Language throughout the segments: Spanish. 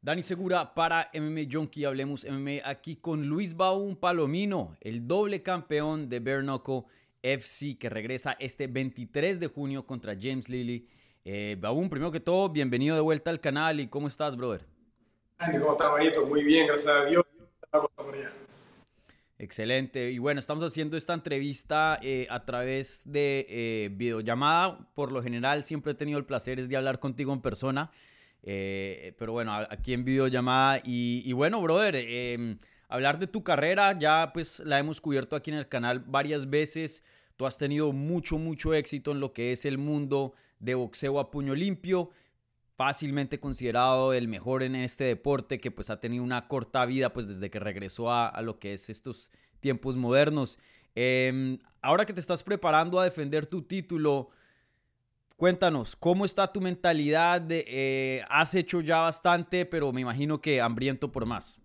Dani Segura para MMA Junkie, hablemos MMA aquí con Luis Baún Palomino, el doble campeón de Bare Knuckle FC que regresa este 23 de junio contra James Lilly. Eh, Baún, primero que todo, bienvenido de vuelta al canal y ¿cómo estás, brother? Dani, ¿cómo estás, manito? Muy bien, gracias a Dios. Excelente. Y bueno, estamos haciendo esta entrevista eh, a través de eh, videollamada. Por lo general, siempre he tenido el placer de hablar contigo en persona. Eh, pero bueno, aquí en videollamada. Y, y bueno, brother, em, hablar de tu carrera, ya pues la hemos cubierto aquí en el canal varias veces. Tú has tenido mucho, mucho éxito en lo que es el mundo de boxeo a puño limpio. Fácilmente considerado el mejor en este deporte, que pues ha tenido una corta vida pues desde que regresó a, a lo que es estos tiempos modernos. Em, ahora que te estás preparando a defender tu título, Cuéntanos, ¿cómo está tu mentalidad? De, eh, has hecho ya bastante, pero me imagino que hambriento por más.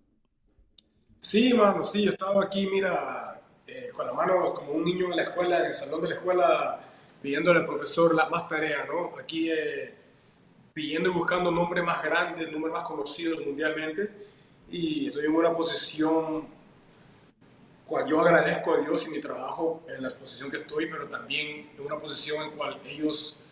Sí, mano, sí, yo estaba aquí, mira, eh, con la mano como un niño en la escuela, en el salón de la escuela, pidiéndole al profesor la, más tarea, ¿no? Aquí eh, pidiendo y buscando nombres más grandes, nombres más conocidos mundialmente, y estoy en una posición cual yo agradezco a Dios y mi trabajo en la posición que estoy, pero también en una posición en cual ellos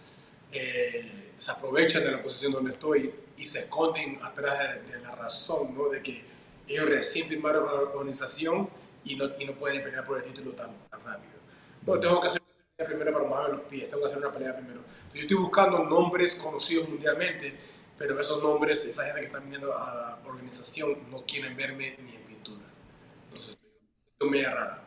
eh, se aprovechan de la posición donde estoy y se esconden atrás de, la razón, ¿no? De que ellos recién firmaron la organización y no, y no pueden pelear por el título tan, tan rápido. No, tengo que hacer una pelea primero para mover los pies, tengo que hacer una pelea primero. yo estoy buscando nombres conocidos mundialmente, pero esos nombres, esa gente que está viniendo a la organización, no quieren verme ni en pintura. Entonces, es media rara.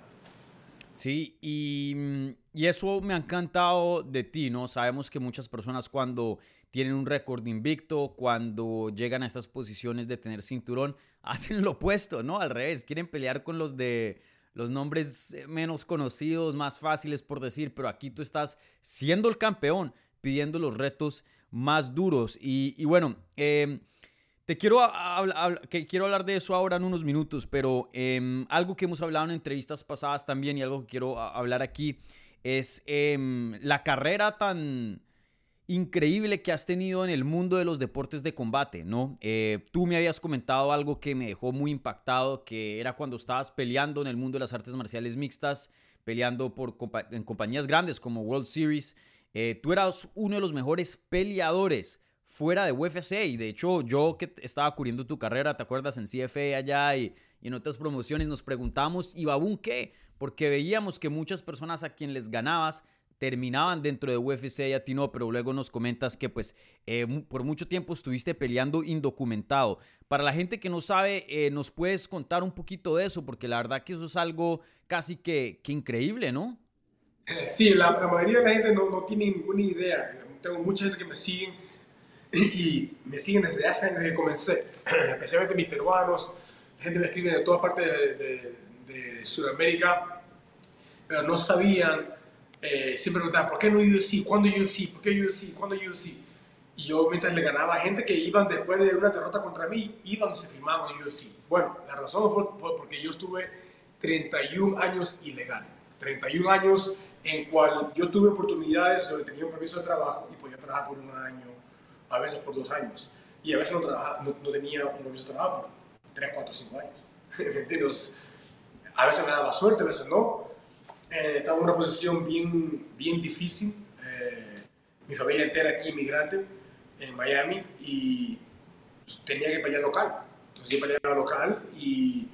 Sí, y, y, eso me ha encantado de ti, ¿no? Sabemos que muchas personas cuando tienen un récord invicto, cuando llegan a estas posiciones de tener cinturón, hacen lo opuesto, ¿no? Al revés, quieren pelear con los de los nombres menos conocidos, más fáciles por decir, pero aquí tú estás siendo el campeón, pidiendo los retos más duros. Y, bueno, eh, te quiero, que quiero hablar de eso ahora en unos minutos, pero em, algo que hemos hablado en entrevistas pasadas también y algo que quiero hablar aquí es em, la carrera tan increíble que has tenido en el mundo de los deportes de combate, ¿no? Eh, tú me habías comentado algo que me dejó muy impactado, que era cuando estabas peleando en el mundo de las artes marciales mixtas, peleando por, en compañías grandes como World Series. Eh, tú eras uno de los mejores peleadores fuera de UFC. Y de hecho, yo que estaba cubriendo tu carrera, ¿te acuerdas? En CFA allá y, en otras promociones nos preguntamos, ¿y Babún qué? Porque veíamos que muchas personas a quien les ganabas terminaban dentro de UFC y a ti no, pero luego nos comentas que pues eh, por mucho tiempo estuviste peleando indocumentado. Para la gente que no sabe, eh, ¿nos puedes contar un poquito de eso? Porque la verdad que eso es algo casi que, que increíble, ¿no? Eh, sí, la, mayoría de la gente no, no tiene ninguna idea. Tengo mucha gente que me siguen y me siguen desde hace años que comencé, especialmente mis peruanos, gente me escribe de toda parte de, de, Sudamérica, pero no sabían, eh, siempre preguntaban, ¿por qué no UFC? ¿Cuándo UFC? ¿Por qué UFC? ¿Cuándo UFC? Y yo mientras le ganaba a gente que iban después de una derrota contra mí, iban y se firmaban UFC. Bueno, la razón fue porque yo estuve 31 años ilegal, 31 años en cual yo tuve oportunidades donde tenía un permiso de trabajo y podía trabajar por un año, a veces por dos años, y a veces no, no, tenía un permiso de trabajo por tres, cuatro, cinco años. a veces me daba suerte, a veces no. Eh, estaba en una posición bien, bien difícil. Eh, mi familia entera aquí inmigrante en Miami y tenía que pelear local. Entonces yo peleaba local y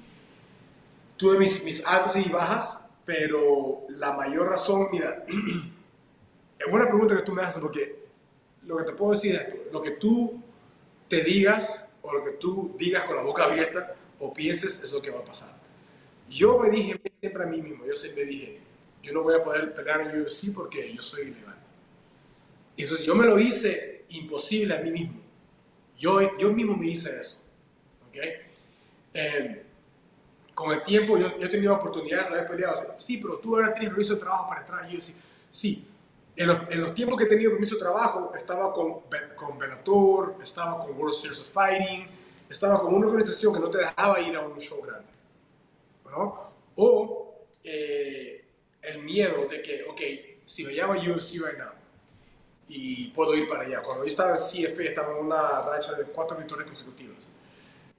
tuve mis, mis altas y bajas, pero la mayor razón, mira, es buena pregunta que tú me haces porque lo que te puedo decir es esto, lo que tú te digas o lo que tú digas con la boca abierta o pienses es lo que va a pasar. Yo me dije siempre a mí mismo, yo siempre dije, yo no voy a poder pelear en UFC porque yo soy ilegal. Y entonces yo me lo hice imposible a mí mismo. Yo, yo mismo me hice eso. ¿okay? Em, con el tiempo yo, he tenido oportunidades de haber peleado. Sí, pero tú ahora tienes permiso de trabajo para entrar a UFC. Sí, en los, tiempos que he tenido permiso de trabajo, estaba con, con Bellator, estaba con World Series of Fighting, estaba con una organización que no te dejaba ir a un show grande. ¿no? O eh, el miedo de que, ok, si me llamo UFC right now y puedo ir para allá. Cuando yo estaba en CFA, estaba en una racha de cuatro victorias consecutivas.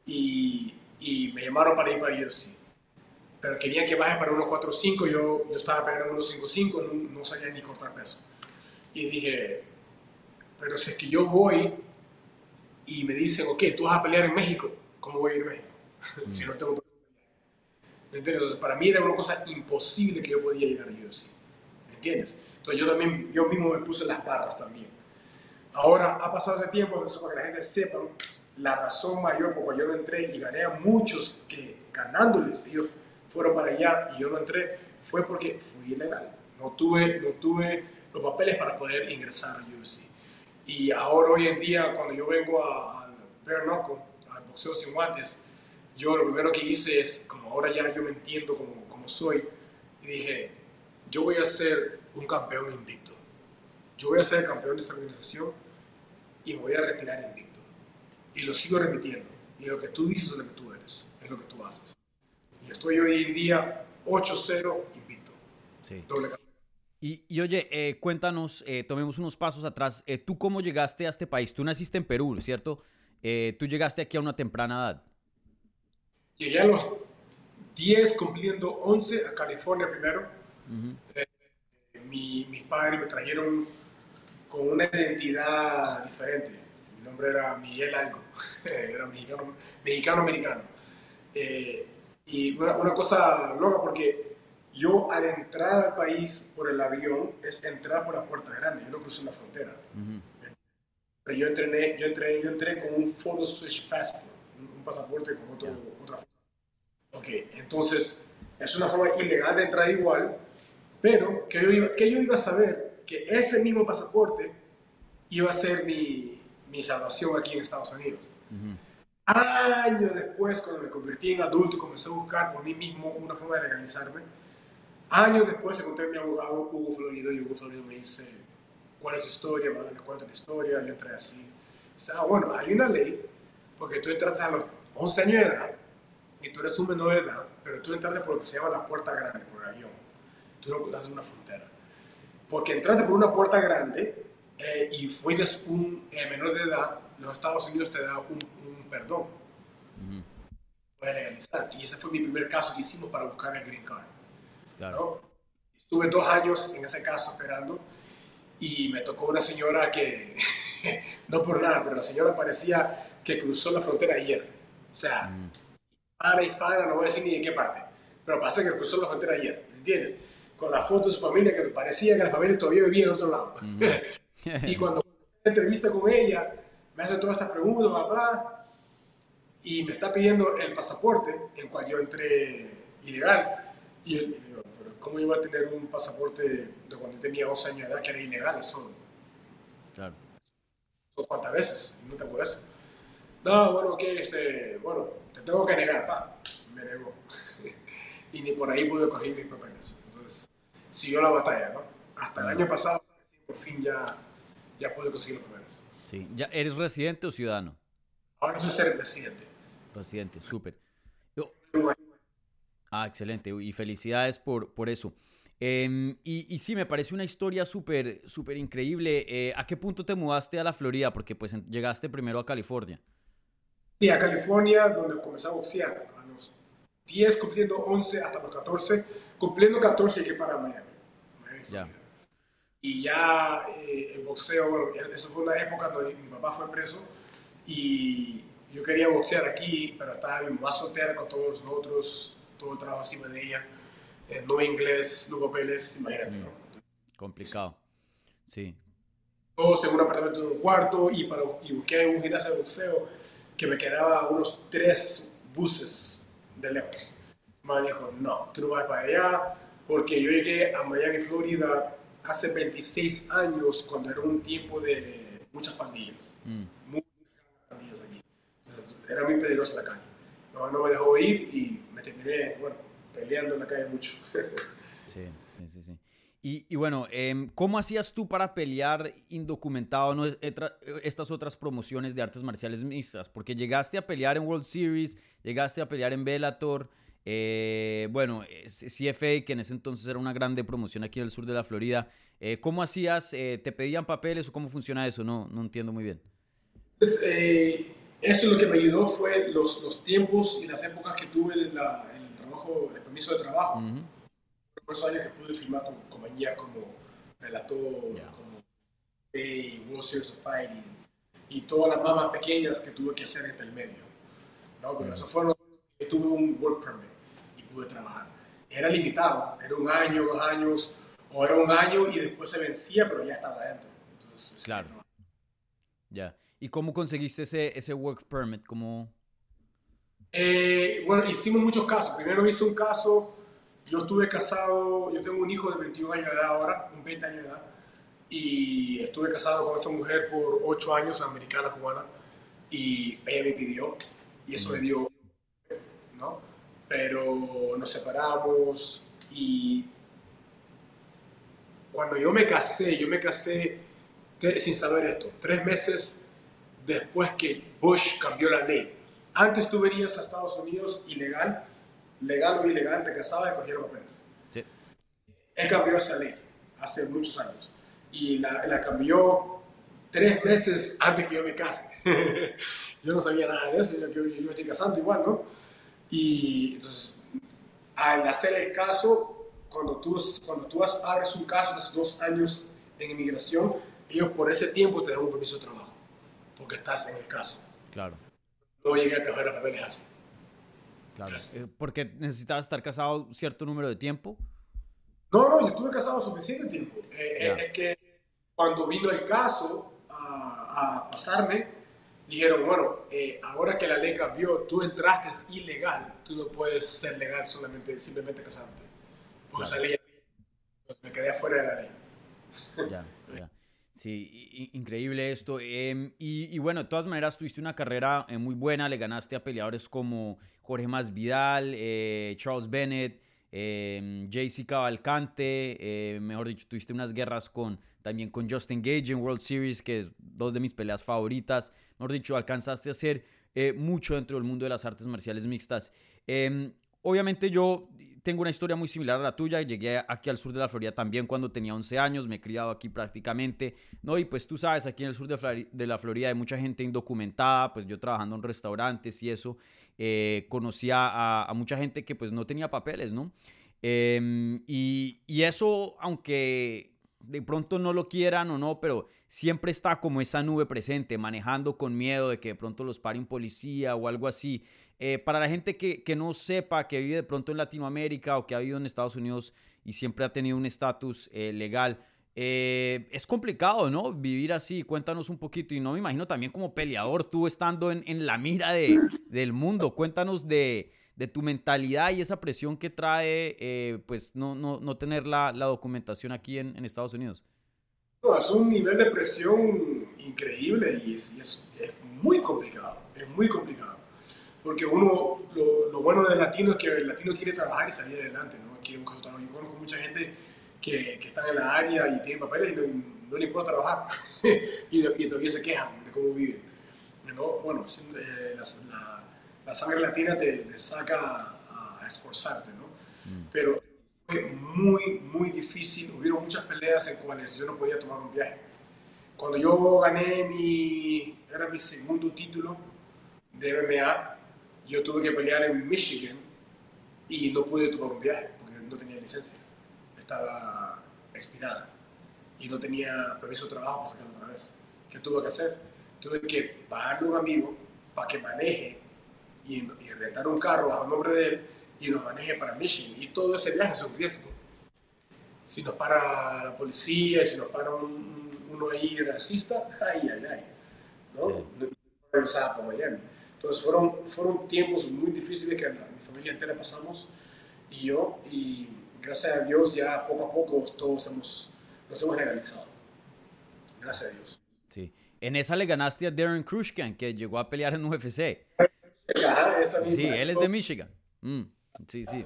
y, y me llamaron para ir para UFC. Pero querían que baje para 1.45, yo, yo estaba pegando 1.55, no, no sabía ni cortar peso. Y dije, pero si es que yo voy y me dicen, ok, tú vas a pelear en México, ¿cómo voy a ir a México? si no tengo ¿Me entiendes? Entonces, para mí era una cosa imposible que yo podía llegar a UFC. ¿Me entiendes? Entonces yo también, yo mismo me puse las barras también. Ahora ha pasado ese tiempo, para que la gente sepa la razón mayor por la cual yo no entré y gané a muchos que ganándoles, ellos fueron para allá y yo no entré, fue porque fui ilegal. No tuve, no tuve los papeles para poder ingresar a UFC. Y ahora hoy en día, cuando yo vengo al bare knuckle, al boxeo sin guantes, yo lo primero que hice es, como ahora ya yo me entiendo como, como soy, y dije, yo voy a ser un campeón invicto. Yo voy a ser el campeón de esta organización y me voy a retirar invicto. Y lo sigo repitiendo. Y lo que tú dices es lo que tú eres, es lo que tú haces. Y estoy hoy en día 8-0 invicto. Sí. Doble y, y, oye, eh, cuéntanos, eh, tomemos unos pasos atrás. Eh, ¿Tú cómo llegaste a este país? Tú naciste en Perú, ¿cierto? tú llegaste aquí a una temprana edad. Llegué a los 10, cumpliendo 11 a California primero. mi, mis padres me trajeron con una identidad diferente. Mi nombre era Miguel Algo, era mexicano, mexicano americano. Y una, una cosa loca porque yo al entrar al país por el avión es entrar por la puerta grande, yo no crucé la frontera. Pero yo, entrené, yo, entré, yo entré con un photo switch passport, un, pasaporte con otro, otra forma. Ok, entonces es una forma ilegal de entrar igual, pero que yo iba, que yo iba a saber que ese mismo pasaporte iba a ser mi, mi salvación aquí en Estados Unidos. Años después, cuando me convertí en adulto y comencé a buscar por mí mismo una forma de legalizarme, Años después encontré a mi abogado Hugo Florido y Hugo Florido me dice, ¿cuál es tu historia? Bueno, le cuento la historia, yo entré así. Dice, ah, bueno, hay una ley, porque tú entraste a los 11 años de edad y tú eres un menor de edad, pero tú entraste por lo que se llama la puerta grande, por el avión. Tú no cruzas una frontera. Porque entraste por una puerta grande eh, y fuiste un eh, menor de edad, los Estados Unidos te da un, perdón. Puedes legalizar. Y ese fue mi primer caso que hicimos para buscar el green card. Estuve dos años en ese caso esperando y me tocó una señora que, no por nada, pero la señora parecía que cruzó la frontera ayer. O sea, mm. hispana, hispana, no voy a decir ni de qué parte, pero pasa que cruzó la frontera ayer, ¿me entiendes? Con la foto de su familia que parecía que la familia todavía vivía en otro lado. y cuando entrevista con ella, me hace todas estas preguntas, bla, bla, y me está pidiendo el pasaporte en cual yo entré ilegal. Y él, ¿cómo iba a tener un pasaporte de cuando tenía 11 años de edad que era ilegal? Eso. Claro. ¿Cuántas veces? No te acuerdas. No, bueno, ok, este, bueno, te tengo que negar, pa. Me negó. y ni por ahí pude coger mis papeles. Entonces, siguió la batalla, ¿no? Hasta el año pasado, por fin ya, ya pude conseguir los papeles. Sí. ¿Ya ¿Eres residente o ciudadano? Ahora soy ser residente. Residente, súper. Ah, excelente. Y felicidades por, por eso. Em, y, y, sí, me parece una historia súper, súper increíble. Eh, ¿A qué punto te mudaste a la Florida? Porque pues llegaste primero a California. Sí, a California, donde comencé a boxear. A los 10, cumpliendo 11, hasta los 14. Cumpliendo 14 llegué para Miami. ya. Y ya eh, el boxeo, bueno, esa fue una época donde mi papá fue preso y yo quería boxear aquí, pero estaba mi mamá soltera con todos los otros todo el trabajo encima de ella, eh, no inglés, no papeles, imagínate, mm. Complicado, sí. Todos en un apartamento de un cuarto y, para, y busqué un gimnasio de boxeo que me quedaba unos tres buses de lejos. Me dijo, no, tú no vas para allá, porque yo llegué a Miami, Florida, hace 26 años, cuando era un tiempo de muchas pandillas. Mm. Muchas pandillas aquí. era muy peligrosa la calle. No, no me dejó ir y terminé, bueno, peleando en la calle mucho. sí, sí, sí, sí. Y, y, bueno, eh, ¿cómo hacías tú para pelear indocumentado ¿no? estas otras promociones de artes marciales mixtas? Porque llegaste a pelear en World Series, llegaste a pelear en Bellator, eh, bueno, CFA, que en ese entonces era una grande promoción aquí en el sur de la Florida. Eh, ¿Cómo hacías? Eh, ¿Te pedían papeles o cómo funciona eso? No, no entiendo muy bien. Pues, eso lo que me ayudó fue los, los tiempos y las épocas que tuve en, la, el trabajo, el permiso de trabajo. Por esos años que pude firmar con compañías como Relator, como hey, World Series of Fighting y todas las más pequeñas que tuve que hacer entre el medio. ¿no? Pero eso fue que tuve un work permit pude trabajar. Era limitado, era un año, dos años, o era un año y después se vencía, pero ya estaba dentro. Entonces, claro. Ya. ¿Y cómo conseguiste ese, ese work permit? ¿Cómo... Eh, bueno, hicimos muchos casos. Primero hice un caso, yo estuve casado, yo tengo un hijo de 21 años de edad ahora, un 20 años de edad, y estuve casado con esa mujer por 8 años, americana, cubana, y ella me pidió, y eso le dio, ¿no? Pero nos separamos y cuando yo me casé, yo me casé sin saber esto, tres meses después que Bush cambió la ley. Antes tú venías a Estados Unidos ilegal, legal o ilegal, te casabas y cogías papeles. Sí. Él cambió esa ley hace muchos años y la, la cambió tres meses antes que yo me case. yo no sabía nada de eso, yo, yo, yo estoy casando igual, ¿no? Y entonces, al hacer el caso, cuando tú, cuando tú abres un caso de hace dos años en inmigración, ellos por ese tiempo te dan un permiso de trabajo porque estás en el caso. Claro. No llegué a coger la papeles así. Claro. Eh, porque necesitabas estar casado cierto número de tiempo. No, no, yo estuve casado suficiente tiempo. Eh, eh, es que cuando vino el caso a, pasarme, dijeron, bueno, ahora que la ley cambió, tú entraste ilegal, tú no puedes ser legal solamente, simplemente casarte. Porque esa ley, pues me quedé afuera de la ley. Ya, ya. Sí, increíble esto. Em, y, bueno, de todas maneras, tuviste una carrera eh, muy buena, le ganaste a peleadores como Jorge Masvidal, eh, Charles Bennett, eh, JC Cavalcante, eh, mejor dicho, tuviste unas guerras con, también con Justin Gage en World Series, que es dos de mis peleas favoritas. Mejor dicho, alcanzaste a hacer mucho dentro del mundo de las artes marciales mixtas. Em, obviamente yo tengo una historia muy similar a la tuya. Llegué aquí al sur de la Florida también cuando tenía 11 años, me he criado aquí prácticamente, ¿no? Y pues tú sabes, aquí en el sur de la Florida hay mucha gente indocumentada, pues yo trabajando en restaurantes y eso, eh, conocía a, mucha gente que pues no tenía papeles, ¿no? Em, y, eso, aunque de pronto no lo quieran o no, pero siempre está como esa nube presente, manejando con miedo de que de pronto los pare un policía o algo así. Eh, para la gente que, que, no sepa, que vive de pronto en Latinoamérica o que ha vivido en Estados Unidos y siempre ha tenido un estatus eh, legal, eh, es complicado, ¿no? Vivir así, cuéntanos un poquito. Y no me imagino también como peleador, tú estando en, en la mira de, del mundo, cuéntanos de, de, tu mentalidad y esa presión que trae, pues, no, no, no tener la, la, documentación aquí en, en Estados Unidos. No, es un nivel de presión increíble y es, es, es muy complicado, es muy complicado porque uno, lo, bueno del latino es que el latino quiere trabajar y salir adelante, ¿no? Quiere un Yo conozco mucha gente que, que están en la área y tienen papeles y no, no les puedo trabajar y, y, todavía se quejan de cómo viven. ¿no? Bueno, eh, la, la, sangre latina te, te saca a, esforzarte, ¿no? Mm. Pero fue muy, muy difícil. Hubieron muchas peleas en cuales yo no podía tomar un viaje. Cuando yo gané mi, era mi segundo título de MMA, yo tuve que pelear en Michigan y no pude tomar un viaje porque no tenía licencia. Estaba expirada y no tenía permiso de trabajo para sacarlo otra vez. ¿Qué tuve que hacer? Tuve que pagarle a un amigo para que maneje y, rentar un carro bajo el nombre de él y nos maneje para Michigan. Y todo ese viaje es un riesgo. Si nos para la policía, si nos para uno ahí racista, ay, ay, ay. ¿no? Sí. No, por Miami. Entonces fueron, fueron tiempos muy difíciles que mi familia entera pasamos y yo, y gracias a Dios ya poco a poco todos hemos, nos hemos legalizado. Gracias a Dios. Sí. En esa le ganaste a Darren Krushkan, que llegó a pelear en UFC. Ajá, esa misma. Sí, él es de Michigan. Mm, sí, sí.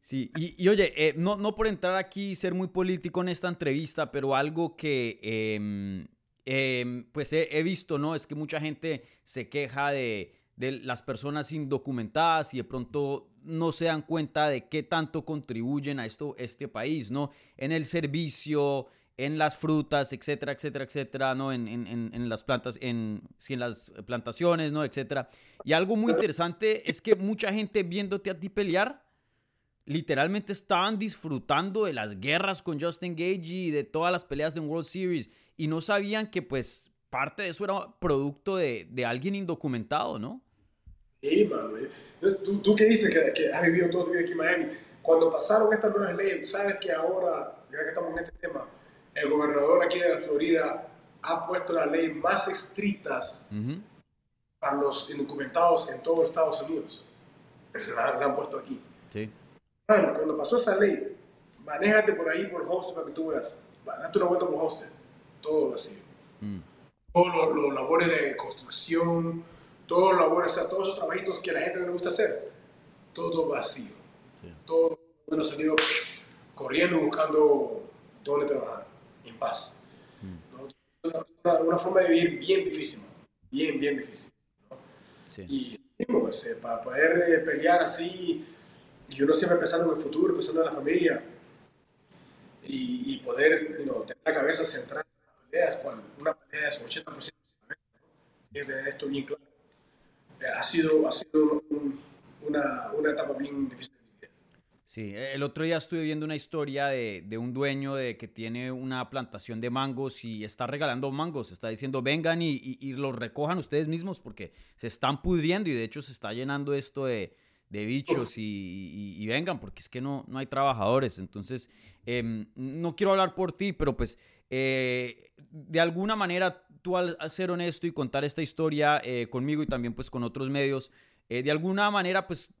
Sí, y, y oye, eh, no, no por entrar aquí y ser muy político en esta entrevista, pero algo que eh, Em, pues he, visto, ¿no? Es que mucha gente se queja de, las personas indocumentadas y de pronto no se dan cuenta de qué tanto contribuyen a esto este país, ¿no? En el servicio, en las frutas, etcétera, etcétera, etcétera, ¿no? En, en, en las plantas, en, en las plantaciones, ¿no? Etcétera. Y algo muy interesante es que mucha gente viéndote a ti pelear, literalmente estaban disfrutando de las guerras con Justin Gage y de todas las peleas de World Series y no sabían que pues parte de eso era producto de, de alguien indocumentado, ¿no? Sí, mano. ¿Tú, tú qué dices que, que has vivido todo tu vida aquí en Miami? Cuando pasaron estas nuevas leyes, sabes que ahora, ya que estamos en este tema, el gobernador aquí de la Florida ha puesto las leyes más estrictas para los indocumentados en todos Estados Unidos. La, la han puesto aquí. Sí. Bueno, cuando pasó esa ley, manéjate por ahí por Homestead para que tú veas. Date una vuelta por Homestead. Todo vacío. Mm. Todos los, labores de construcción, todos los labores, o sea, todos esos trabajitos que a la gente no le gusta hacer, todo vacío. Sí. Todo bueno salido corriendo buscando dónde trabajar, en paz. Mm. Una, una, forma de vivir bien difícil, bien, bien difícil. ¿no? Sí. Y pues, eh, para poder eh, pelear así y uno siempre pensando en el futuro, pensando en la familia y, poder tener la cabeza centrada peleas, cuando una pelea es 80% de esto bien claro. Eh, ha sido, ha sido una, una etapa bien difícil. Sí, el otro día estuve viendo una historia de, de, un dueño de que tiene una plantación de mangos y está regalando mangos. Está diciendo, vengan y, y, y, los recojan ustedes mismos porque se están pudriendo y de hecho se está llenando esto de, de bichos y, vengan, porque es que no, no hay trabajadores. Entonces, em, no quiero hablar por ti, pero pues eh, de alguna manera tú al, ser honesto y contar esta historia eh, conmigo y también pues con otros medios, eh, de alguna manera pues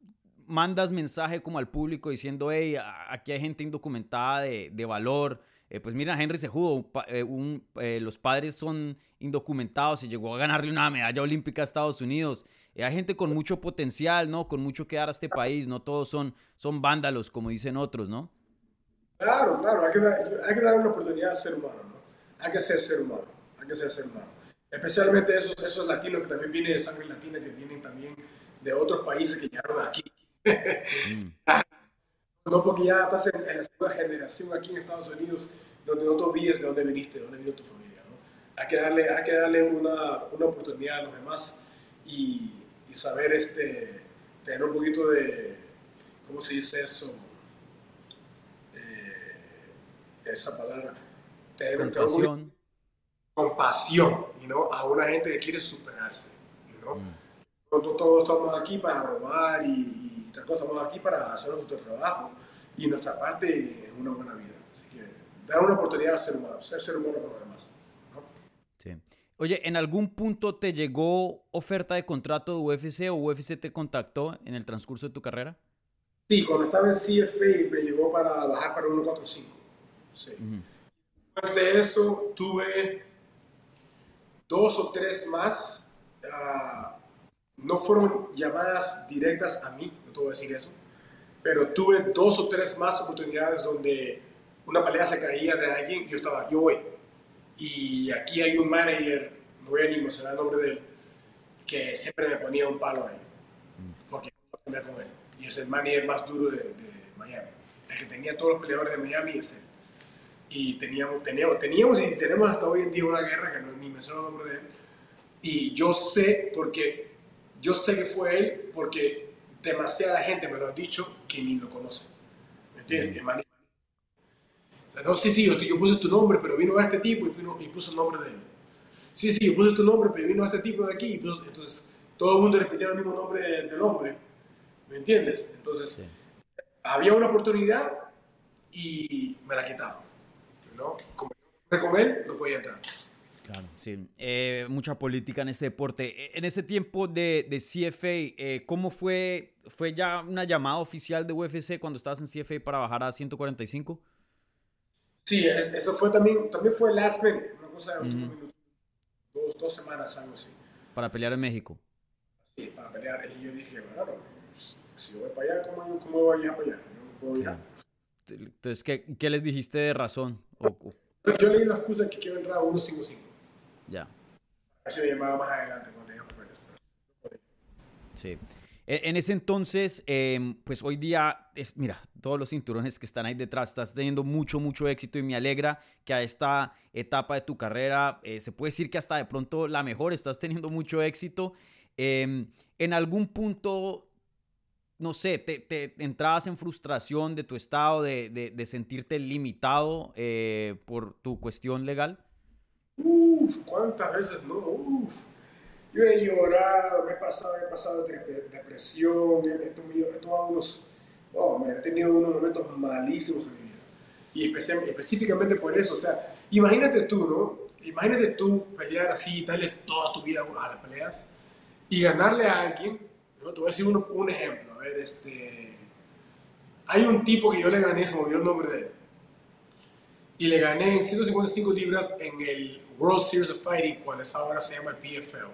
mandas mensaje como al público diciendo, hey, aquí hay gente indocumentada de, de valor. Pues mira, Henry Sejudo, un, los padres son indocumentados y llegó a ganarle una medalla olímpica a Estados Unidos. Eh, hay gente con mucho potencial, ¿no? Con mucho que dar a este país, no todos son, son vándalos, como dicen otros, ¿no? Claro, claro, hay que, hay que dar una oportunidad a ser humano, ¿no? Hay que ser ser humano, hay que ser ser humano. Especialmente esos, esos latinos que también vienen de sangre latina, que vienen también de otros países que llegaron aquí. Mm. no porque ya estás en, la segunda generación aquí en Estados Unidos, donde no te olvides de dónde viniste, de dónde vino tu familia, ¿no? Hay que darle, hay que darle una, una oportunidad a los demás y saber este, tener un poquito de, ¿cómo se dice eso? Eh, esa palabra. Tener, compasión. compasión, you a una gente que quiere superarse. You mm. todos estamos aquí para robar y, y estamos aquí para hacer nuestro trabajo y nuestra parte en una buena vida. Así que dar una oportunidad a ser humano, ser ser humano con los demás. Sí. Oye, ¿en algún punto te llegó oferta de contrato de UFC o UFC te contactó en el transcurso de tu carrera? Sí, cuando estaba en CFA me llegó para bajar para 145. Sí. Después de eso tuve dos o tres más. Uh, no fueron llamadas directas a mí, no te voy a decir eso, pero tuve dos o tres más oportunidades donde una pelea se caía de alguien y yo estaba, yo voy y aquí hay un manager, no voy a ni mencionar el nombre de él, que siempre me ponía un palo ahí, porque no con él. Y es el manager más duro de, Miami. El que tenía todos los peleadores de Miami es él. Y teníamos, teníamos, teníamos y tenemos hasta hoy en día una guerra que no ni menciono el nombre de él. Y yo sé, porque yo sé que fue él, porque demasiada gente me lo ha dicho que ni lo conoce. ¿Me entiendes? no, sí, sí, yo, puse tu nombre, pero vino este tipo y, puso el nombre de él. Sí, sí, yo puse tu nombre, pero vino este tipo de aquí. entonces, todo el mundo repetía el mismo nombre del hombre. ¿Me entiendes? Entonces, había una oportunidad y me la quitaron. ¿no? Como con él, no podía entrar. Claro, sí. Eh, mucha política en este deporte. E, en ese tiempo de, de CFA, eh, ¿cómo fue? ¿Fue ya una llamada oficial de UFC cuando estabas en CFA para bajar a 145? Sí, eso fue también, también fue last minute, una cosa de último minuto, dos, dos semanas, algo así. Para pelear en México. Sí, para pelear. Y yo dije, bueno, pues, si voy para allá, ¿cómo, cómo voy a viajar para allá? no puedo viajar. Entonces, ¿qué, ¿qué, les dijiste de razón? Yo leí la excusa que quiero entrar a 155. Ya. Así me llamaba más adelante cuando tenía papeles. Sí. E, en ese entonces, em, pues hoy día, es, mira, todos los cinturones que están ahí detrás, estás teniendo mucho, mucho éxito y me alegra que a esta etapa de tu carrera, eh, se puede decir que hasta de pronto la mejor, estás teniendo mucho éxito. Em, en algún punto, no sé, te, te, entrabas en frustración de tu estado, de, de, sentirte limitado eh, por tu cuestión legal. Uf, ¿cuántas veces no? Uf yo he llorado, me he pasado, he pasado depresión, he, tomado unos, oh, he tenido unos momentos malísimos en mi vida. Y específicamente por eso, o sea, imagínate tú, ¿no? Imagínate tú pelear así, darle toda tu vida a las peleas y ganarle a alguien. Te voy a decir un, un ejemplo. A ver, este, hay un tipo que yo le gané, se me olvidó el nombre de él. Y le gané en 155 libras en el World Series of Fighting, cual es ahora se llama el PFL.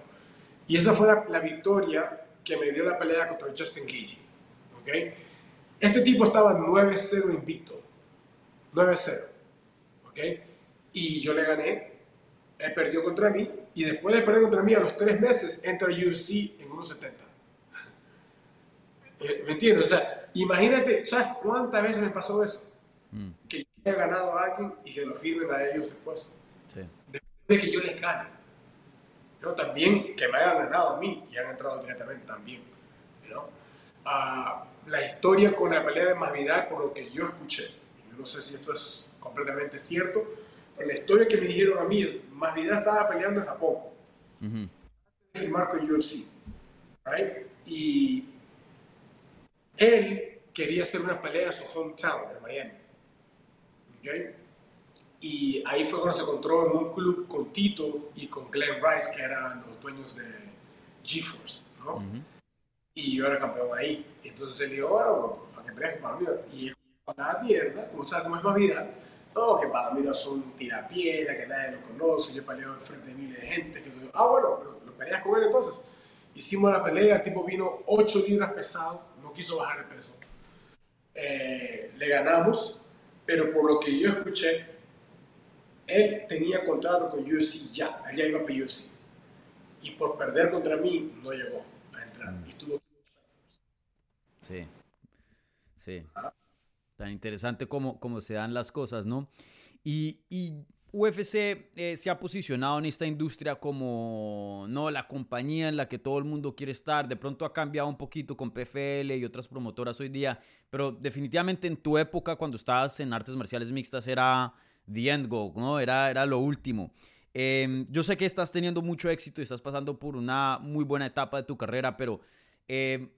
Y esa fue la, victoria que me dio la pelea contra Justin Gagey. ¿okay? Este tipo estaba 9-0 invicto. 9-0. ¿okay? Y yo le gané. Él perdió contra mí. Y después de perder contra mí, a los tres meses, entra a UFC en 1.70. Eh, ¿Me entiendes? O sea, imagínate, ¿sabes cuántas veces me pasó eso? Mm. Que yo haya ganado a alguien y que lo firmen a ellos después. De que yo les gane también que me hayan ganado a mí y han entrado directamente también. Ah, la historia con la pelea de Masvidal, por lo que yo escuché, yo no sé si esto es completamente cierto, pero la historia que me dijeron a mí es Masvidal estaba peleando en Japón, uh firmar con UFC, y él quería hacer una pelea en su hometown, en Miami. ¿okay? Y ahí fue cuando se encontró en un club con Tito y con Glenn Rice, que eran los dueños de GeForce, ¿no? Y yo era campeón ahí. Entonces él dijo, bueno, para que pelees con Palomino. Y para la mierda, como sabes cómo es más vida, no, que Palomino son un tirapiedra, que nadie lo conoce, yo peleo frente de miles de gente. Que ah, bueno, lo peleas con él entonces. Hicimos la pelea, el tipo vino 8 libras pesado, no quiso bajar el peso. Eh, le ganamos, pero por lo que yo escuché, él tenía contrato con UFC ya, él ya iba para UFC. Y por perder contra mí, no llegó a entrar. Mm. Y tuvo Sí, sí. Tan interesante como, como se dan las cosas, ¿no? Y, y UFC eh, se ha posicionado en esta industria como no la compañía en la que todo el mundo quiere estar. De pronto ha cambiado un poquito con PFL y otras promotoras hoy día, pero definitivamente en tu época, cuando estabas en artes marciales mixtas, era the end goal, ¿no? Era, era lo último. Em, yo sé que estás teniendo mucho éxito y estás pasando por una muy buena etapa de tu carrera, pero em,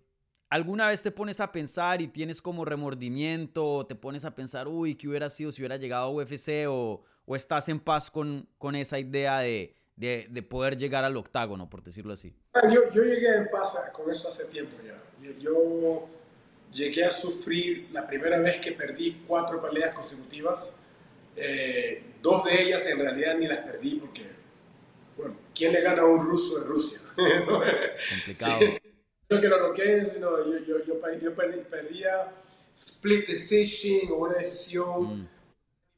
¿alguna vez te pones a pensar y tienes como remordimiento, te pones a pensar, uy, ¿qué hubiera sido si hubiera llegado a UFC? ¿O, estás en paz con, con esa idea de, de, de, poder llegar al octágono, por decirlo así? Ah, yo llegué en paz con eso hace tiempo ya. Yo llegué a sufrir la primera vez que perdí cuatro peleas consecutivas eh, dos de ellas en realidad ni las perdí porque, bueno, ¿quién le gana a un ruso en Rusia? Complicado. Yo que lo noqué, sino yo, yo, yo, yo perdía split decision o una decisión,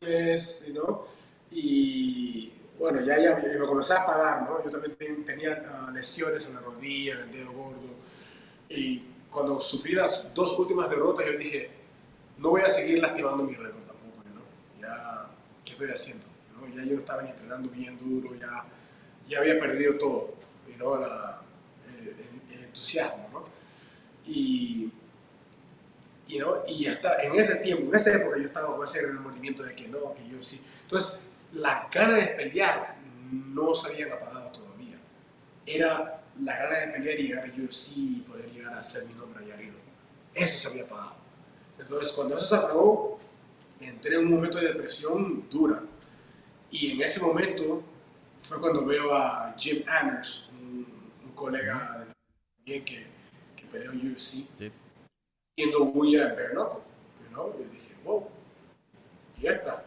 mm. ¿no? Y bueno, ya, ya me comencé a pagar, ¿no? Yo también tenía uh, lesiones en la rodilla, en el dedo gordo. Y cuando sufrí las dos últimas derrotas, yo dije, no voy a seguir lastimando mi récord ¿qué estoy haciendo? Ya yo estaba entrenando bien duro, ya, ya había perdido todo, ¿no? La, el, entusiasmo. ¿no? Y, y, ¿no? y hasta en ese tiempo, en esa época yo estaba con ese remordimiento de que no, que yo sí. Entonces, la ganas de pelear no se habían apagado todavía. Era la gana de pelear y llegar a UFC y poder llegar a ser mi nombre allá arriba. Eso se había apagado. Entonces, cuando eso se apagó, entré en un momento de depresión dura. Y en ese momento fue cuando veo a Jim Anders, un, colega de, que, que peleó en UFC, sí. siendo bulla en Bare ¿no? Y dije, wow, y está.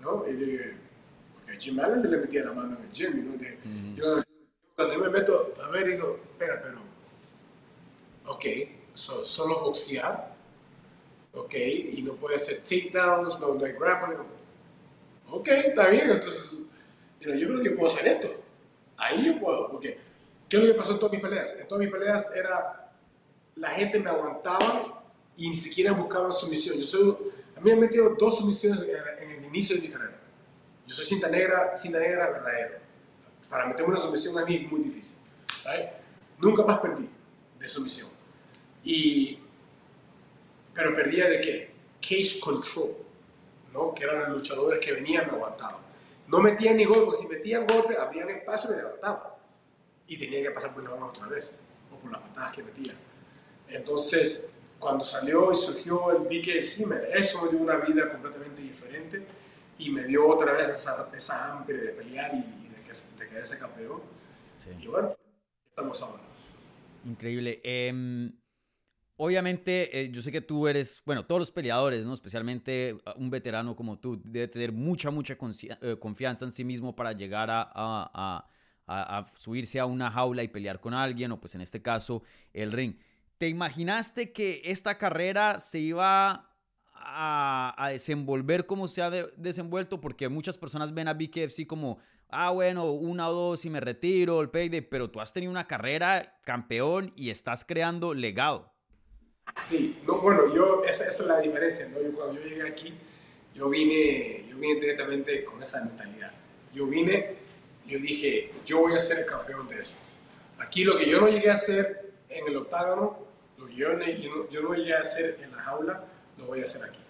¿no? Y dije, porque a Jim Anders le metía la mano en el gym. ¿no? yo, cuando yo me meto a ver, digo, espera, pero, ok, solo boxear ¿ok? Y no puede hacer takedowns, no, no hay grappling. Ok, está bien, entonces, yo creo que puedo hacer esto. Ahí yo puedo, porque ¿qué es lo que pasó en todas mis peleas? En todas mis peleas era la gente me aguantaba y ni siquiera buscaban sumisión. Yo soy, a mí me han metido dos sumisiones en, el inicio de mi carrera. Yo soy cinta negra, cinta negra verdadero. Para meter una sumisión a mí es muy difícil. Nunca más perdí de sumisión. Y, pero perdía de qué? Cage control, ¿no? Que eran los luchadores que venían me aguantaban. No metían ni golpe, porque si metían golpe, abrían espacio y me levantaban. Y tenía que pasar por la mano otra vez, o por las patadas que metían. Entonces, cuando salió y surgió el BKFC, eso me dio una vida completamente diferente y me dio otra vez esa, esa hambre de pelear y, de, que, de quererse campeón. Y bueno, estamos ahora. Increíble. Em, obviamente, eh, yo sé que tú eres, bueno, todos los peleadores, ¿no? Especialmente uh, un veterano como tú, debe tener mucha, mucha eh, confianza en sí mismo para llegar a, subirse a una jaula y pelear con alguien, o pues en este caso, el ring. ¿Te imaginaste que esta carrera se iba a, desenvolver como se ha desenvuelto? Porque muchas personas ven a BKFC como, ah, bueno, una o dos y me retiro, el payday, pero tú has tenido una carrera campeón y estás creando legado. Sí, no, bueno, yo, esa, es la diferencia, ¿no? Yo, cuando yo llegué aquí, yo vine, yo vine directamente con esa mentalidad. Yo vine, yo dije, yo voy a ser el campeón de esto. Aquí lo que yo no llegué a hacer en el octágono, lo que yo, yo, yo no voy a hacer en la jaula, lo voy a hacer aquí.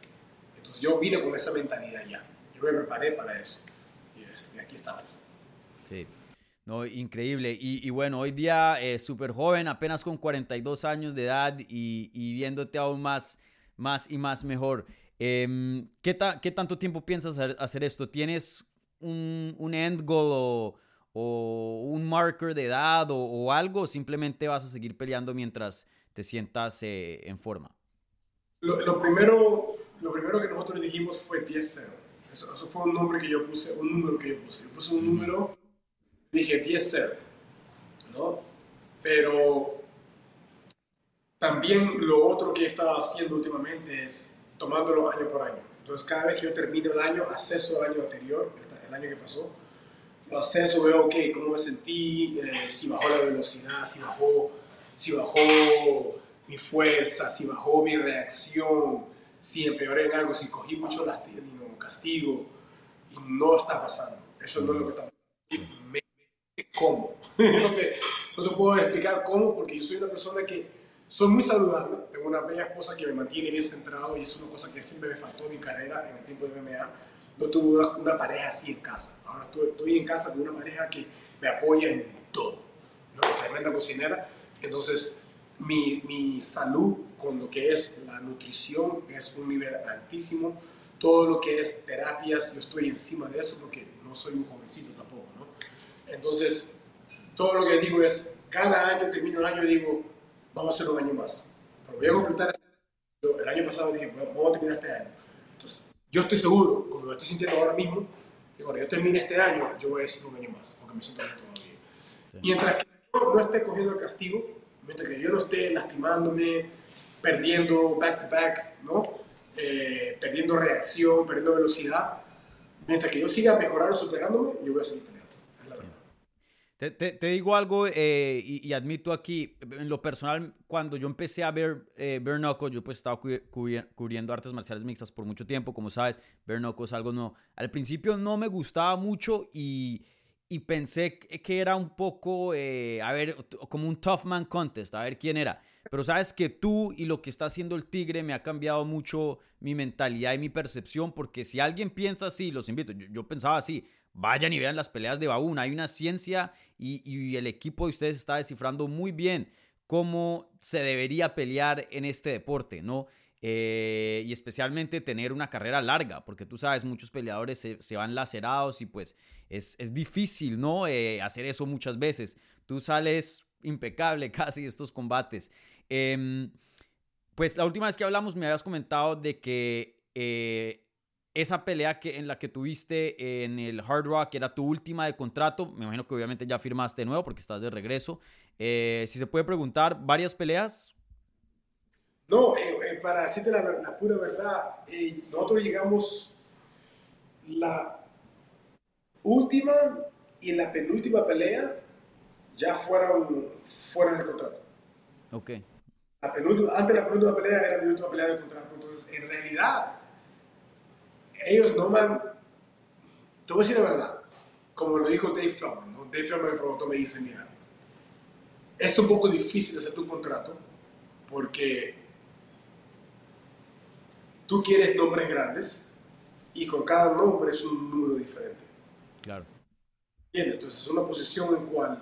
Entonces yo vine con esa mentalidad ya. Yo me preparé para eso. Y, es, aquí estamos. Sí. No, increíble. Y, bueno, hoy día eh, súper joven, apenas con 42 años de edad y, y viéndote aún más, más y más mejor. Em, ¿qué, ¿Qué tanto tiempo piensas hacer esto? ¿Tienes un, un end goal o, o, un marker de edad o, o, algo? ¿O simplemente vas a seguir peleando mientras te sientas eh, en forma? Lo, primero, lo primero que nosotros dijimos fue 10-0. Eso, eso, fue un nombre que yo puse, un número que yo puse. Yo puse un número, dije 10-0, ¿no? Pero también lo otro que he estado haciendo últimamente es tomándolo año por año. Entonces, cada vez que yo termino el año, acceso al año anterior, el año que pasó, lo acceso, veo, ok, cómo me sentí, eh, si bajó la velocidad, si bajó si bajó mi fuerza, si bajó mi reacción, si empeoré en algo, si cogí mucho castigo y no está pasando. Eso no es lo que está pasando. ¿Cómo? no, te, puedo explicar cómo porque yo soy una persona que soy muy saludable, tengo una bella esposa que me mantiene bien centrado y es una cosa que siempre me faltó en mi carrera en el tiempo de MMA. No tuve una, pareja así en casa. Ahora estoy, estoy, en casa con una pareja que me apoya en todo. ¿no? Tremenda cocinera entonces, mi, mi, salud con lo que es la nutrición es un nivel altísimo. Todo lo que es terapias, yo estoy encima de eso porque no soy un jovencito tampoco. Entonces, todo lo que digo es, cada año termino el año y digo, vamos a hacer un año más. Pero voy a completar este el año pasado dije, vamos a terminar este año. Entonces, yo estoy seguro, como lo estoy sintiendo ahora mismo, que cuando yo termine este año, yo voy a decir un año más, porque me siento bien todavía. Mientras que no esté cogiendo el castigo, mientras que yo no esté lastimándome, perdiendo back to back, ¿no? Eh, perdiendo reacción, perdiendo velocidad, mientras que yo siga mejorando, superándome, yo voy a seguir Te, te, digo algo eh, y, admito aquí, en lo personal, cuando yo empecé a ver eh, yo pues estaba cubriendo artes marciales mixtas por mucho tiempo, como sabes, Bare es algo nuevo. Al principio no me gustaba mucho y, y pensé que era un poco, eh, a ver, como un tough man contest, a ver quién era. Pero sabes que tú y lo que está haciendo el Tigre me ha cambiado mucho mi mentalidad y mi percepción, porque si alguien piensa así, los invito, yo, pensaba así, vayan y vean las peleas de Baúna, hay una ciencia y, y el equipo de ustedes está descifrando muy bien cómo se debería pelear en este deporte, ¿no? Eh, y especialmente tener una carrera larga, porque tú sabes, muchos peleadores se, van lacerados y pues es, es difícil, ¿no? Eh, hacer eso muchas veces. Tú sales impecable casi de estos combates. Em, pues la última vez que hablamos me habías comentado de que eh, esa pelea que, en la que tuviste en el Hard Rock era tu última de contrato. Me imagino que obviamente ya firmaste de nuevo porque estás de regreso. si se puede preguntar, ¿varias peleas? No, eh, eh, para decirte la, pura verdad, eh, nosotros llegamos la última y la penúltima pelea ya fueron fuera de contrato. Ok. antes de la penúltima pelea era mi última pelea de contrato. Entonces, en realidad, ellos no man. Te voy a decir la verdad, como lo dijo Dave Feldman, ¿no? Dave Feldman, el promotor, me dice: Mira, es un poco difícil hacer tu contrato porque tú quieres nombres grandes y con cada nombre es un número diferente. Claro. Entonces es una posición en cual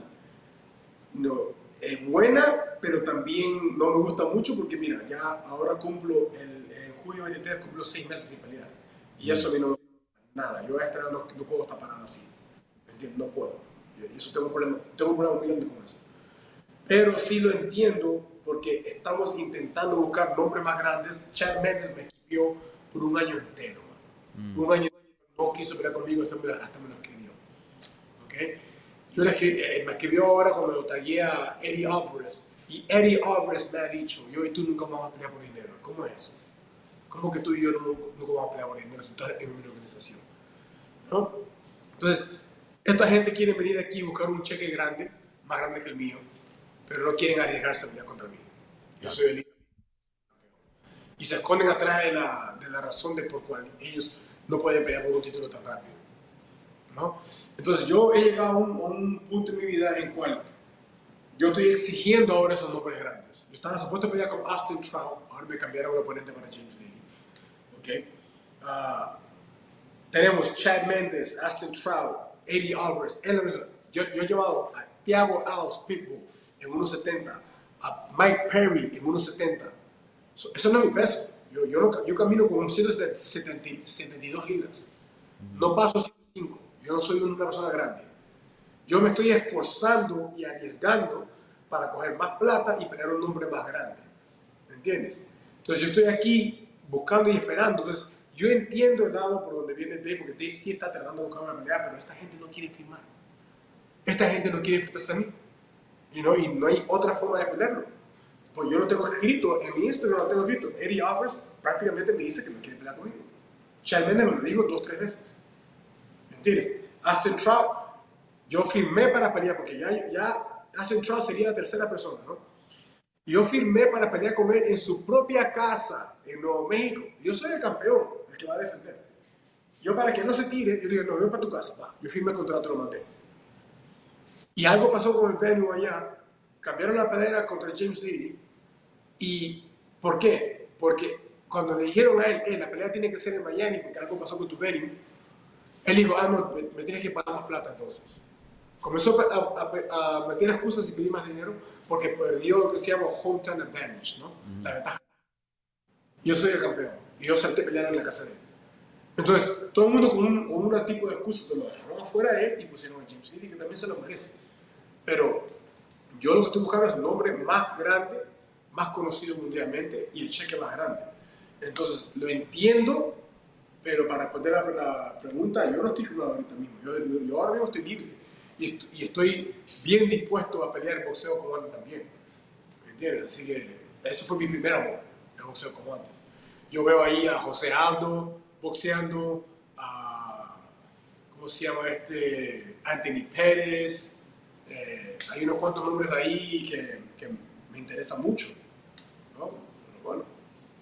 no, es buena, pero también no me gusta mucho porque mira, ya ahora cumplo, el, en julio 23 cumplo seis meses sin pelear. Y eso a mí no nada. Yo a esta no, no puedo estar parado así. ¿Me entiendes? No puedo. Y eso tengo un problema, tengo un problema muy grande con eso. Pero sí lo entiendo porque estamos intentando buscar nombres más grandes. Chad Mendes me escribió por un año entero. Mm. Un año no quiso pelear conmigo, hasta me, hasta me lo escribió. ¿Okay? Yo le escribí, eh, me escribió ahora cuando lo tagué a Eddie Alvarez. Y Eddie Alvarez me ha dicho, yo y tú nunca vamos a pelear por dinero. ¿Cómo es eso? ¿Cómo que tú y yo a por dinero si estás en una organización? ¿No? Entonces, esta gente quiere venir aquí y buscar un cheque grande, más grande que el mío, pero no quieren arriesgarse a pelear contra mí. Yo soy el Y se esconden atrás de la, de la razón de por cual ellos no pueden pelear por un título tan rápido. ¿no? Entonces yo he llegado a un, punto en mi vida en cual yo estoy exigiendo ahora esos nombres grandes. Yo estaba supuesto a pelear con Austin Trout, ahora me cambiaron el oponente para James Lilly. Okay. Ah, tenemos Chad Mendes, Austin Trout, Eddie Alvarez, yo, yo he llevado a Thiago Alves Pitbull en 1.70, a Mike Perry en 1.70. eso no es mi peso. Yo, yo, yo camino con un 172 libras. No paso 105. Yo no soy una persona grande. Yo me estoy esforzando y arriesgando para coger más plata y pelear un nombre más grande. ¿Me entiendes? Entonces yo estoy aquí buscando y esperando. Entonces yo entiendo el lado por donde viene Dave, porque Dave sí está tratando de buscar una pelea, pero esta gente no quiere firmar. Esta gente no quiere enfrentarse a mí. Y no, y no hay otra forma de pelearlo. Pues yo lo tengo escrito en mi Instagram, lo tengo escrito. Eddie Offers prácticamente me dice que no quiere pelear conmigo. Charles Mendes me lo dijo dos, tres veces. ¿Entiendes? Aston Trout, yo firmé para pelear, porque ya, ya Aston Trout sería la tercera persona, ¿no? Yo firmé para pelear con él en su propia casa, en Nuevo México. Yo soy el campeón, el que va a defender. Yo para que no se tire, yo digo, no, voy para tu casa, va. Yo firmé el contrato, lo mandé. Y algo pasó con el venue allá, cambiaron la pelea contra James Lee. ¿Y por qué? Porque cuando le dijeron a él, eh, la pelea tiene que ser en Miami, porque algo pasó con tu venue, él dijo, ah, no, me, tienes que pagar más plata entonces. Comenzó a, a, meter excusas y pedir más dinero porque perdió lo que se llama hometown advantage, ¿no? La ventaja. Yo soy el campeón y yo salté a pelear en la casa de él. Entonces, todo el mundo con un, con un tipo de excusas lo dejaron afuera de él y pusieron a James Lee, que también se lo merece. Pero yo lo que estoy buscando es un nombre más grande, más conocido mundialmente y el cheque más grande. Entonces, lo entiendo pero para responder a la pregunta, yo no estoy firmado ahorita mismo. Yo, ahora mismo estoy libre y, estoy bien dispuesto a pelear el boxeo como antes también. ¿Me entiendes? Así que ese fue mi primer amor, el boxeo como antes. Yo veo ahí a José Aldo boxeando, a, ¿cómo se llama este? Anthony Pérez. Eh, hay unos cuantos nombres ahí que, que me interesan mucho. ¿no? Pero bueno,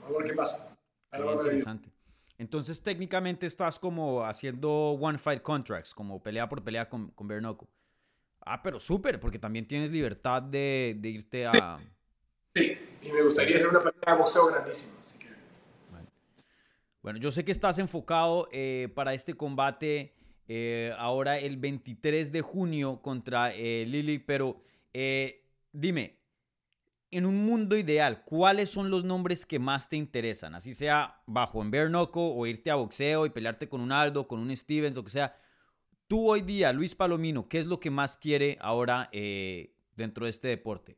vamos a ver qué pasa. Qué interesante. Entonces técnicamente estás como haciendo one fight contracts, como pelea por pelea con, con Bernoco. Ah, pero súper, porque también tienes libertad de, de irte a... Sí. y me gustaría hacer una pelea de boxeo grandísima. Así que... bueno. yo sé que estás enfocado eh, para este combate eh, ahora el 23 de junio contra eh, Lily, pero dime, en un mundo ideal, ¿cuáles son los nombres que más te interesan? Así sea bajo en bare o irte a boxeo y pelearte con un Aldo, con un Stevens, lo que sea. Tú hoy día, Luis Palomino, ¿qué es lo que más quiere ahora eh, dentro de este deporte?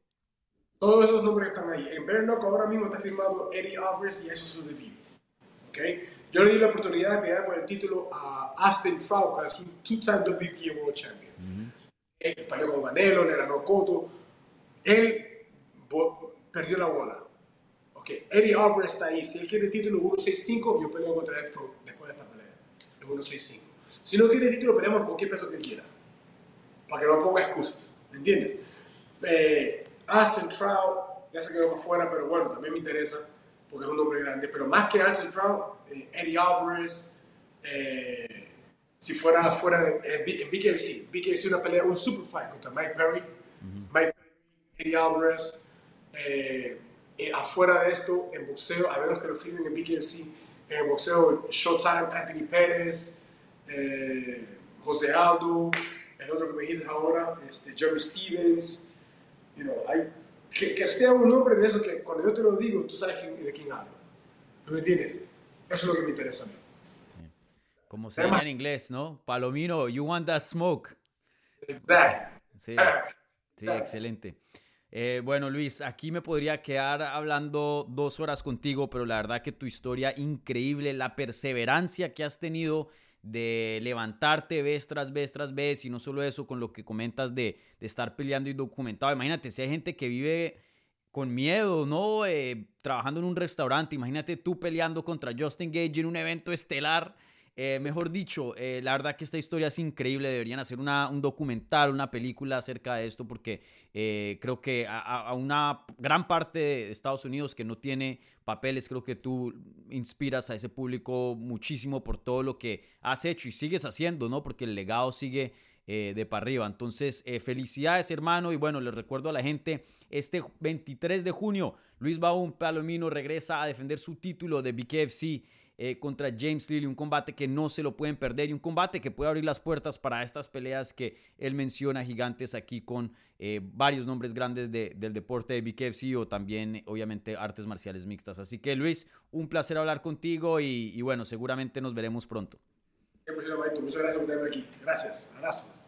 Todos esos nombres están ahí. En bare ahora mismo está firmado Eddie Alvarez y eso es su debut. ¿Okay? Yo le di la oportunidad de pelear por el título a Austin Trout, que es un two-time WBA World Champion. Él peleó con Vanelo, le ganó Cotto. Él perdió la bola. Ok, Eddie Alvarez está ahí. Si él quiere el título 165, yo peleo contra él después de esta pelea. El 165. Si no quiere el título, peleamos con cualquier peso que quiera. Para que no ponga excusas. ¿Me entiendes? Eh, Aston Trout, ya se quedó fuera, pero bueno, también me interesa porque es un hombre grande. Pero más que Anthony Trout, eh, Eddie Alvarez, eh, si fuera fuera de en BKFC, BKFC una pelea, un super fight contra Mike Perry, Mike Perry, Eddie Alvarez, eh, afuera de esto, en boxeo, a menos que lo filmen en BKFC, en boxeo, Showtime, Anthony Pérez, José Aldo, el otro que me dijiste ahora, este, Jeremy Stevens, you know, hay que, sea un hombre de eso que cuando yo te lo digo, tú sabes de quién hablo. ¿Tú me entiendes? Eso es lo que me interesa a mí. Como se llama en inglés, ¿no? Palomino, you want that smoke. Exacto. Sí, sí excelente. Eh, bueno, Luis, aquí me podría quedar hablando dos horas contigo, pero la verdad que tu historia increíble, la perseverancia que has tenido de levantarte vez tras vez tras y no solo eso, con lo que comentas de, estar peleando y documentado. Imagínate, si hay gente que vive con miedo, ¿no? Eh, trabajando en un restaurante, imagínate tú peleando contra Justin Gage en un evento estelar eh, mejor dicho, eh, la verdad que esta historia es increíble. Deberían hacer una, un documental, una película acerca de esto, porque eh, creo que a, una gran parte de Estados Unidos que no tiene papeles, creo que tú inspiras a ese público muchísimo por todo lo que has hecho y sigues haciendo, ¿no? Porque el legado sigue de para arriba. Entonces, felicidades, hermano. Y bueno, les recuerdo a la gente, este 23 de junio, Luis Baum Palomino regresa a defender su título de BKFC. Eh, contra James Lilly, un combate que no se lo pueden perder y un combate que puede abrir las puertas para estas peleas que él menciona gigantes aquí con eh, varios nombres grandes del deporte de BKFC o también obviamente artes marciales mixtas. Así que Luis, un placer hablar contigo y, y bueno, seguramente nos veremos pronto. Muchas gracias por tenerme aquí. Gracias. Abrazo.